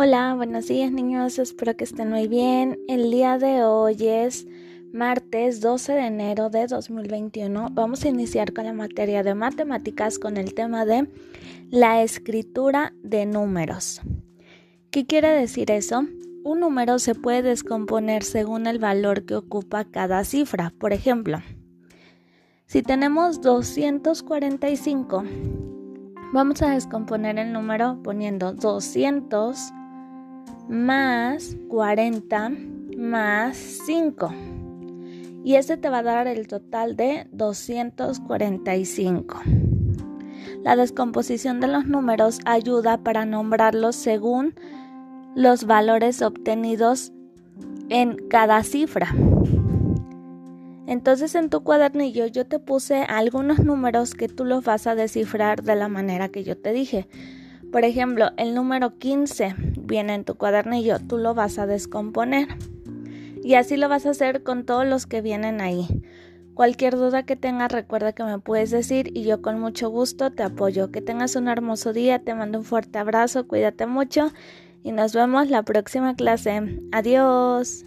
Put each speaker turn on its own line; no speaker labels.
Hola, buenos días niños, espero que estén muy bien. El día de hoy es martes 12 de enero de 2021. Vamos a iniciar con la materia de matemáticas con el tema de la escritura de números. ¿Qué quiere decir eso? Un número se puede descomponer según el valor que ocupa cada cifra. Por ejemplo, si tenemos 245, vamos a descomponer el número poniendo 200 más 40 más 5. Y este te va a dar el total de 245. La descomposición de los números ayuda para nombrarlos según los valores obtenidos en cada cifra. Entonces en tu cuadernillo yo te puse algunos números que tú los vas a descifrar de la manera que yo te dije. Por ejemplo, el número 15 viene en tu cuadernillo, tú lo vas a descomponer. Y así lo vas a hacer con todos los que vienen ahí. Cualquier duda que tengas, recuerda que me puedes decir y yo con mucho gusto te apoyo. Que tengas un hermoso día, te mando un fuerte abrazo, cuídate mucho y nos vemos la próxima clase. Adiós.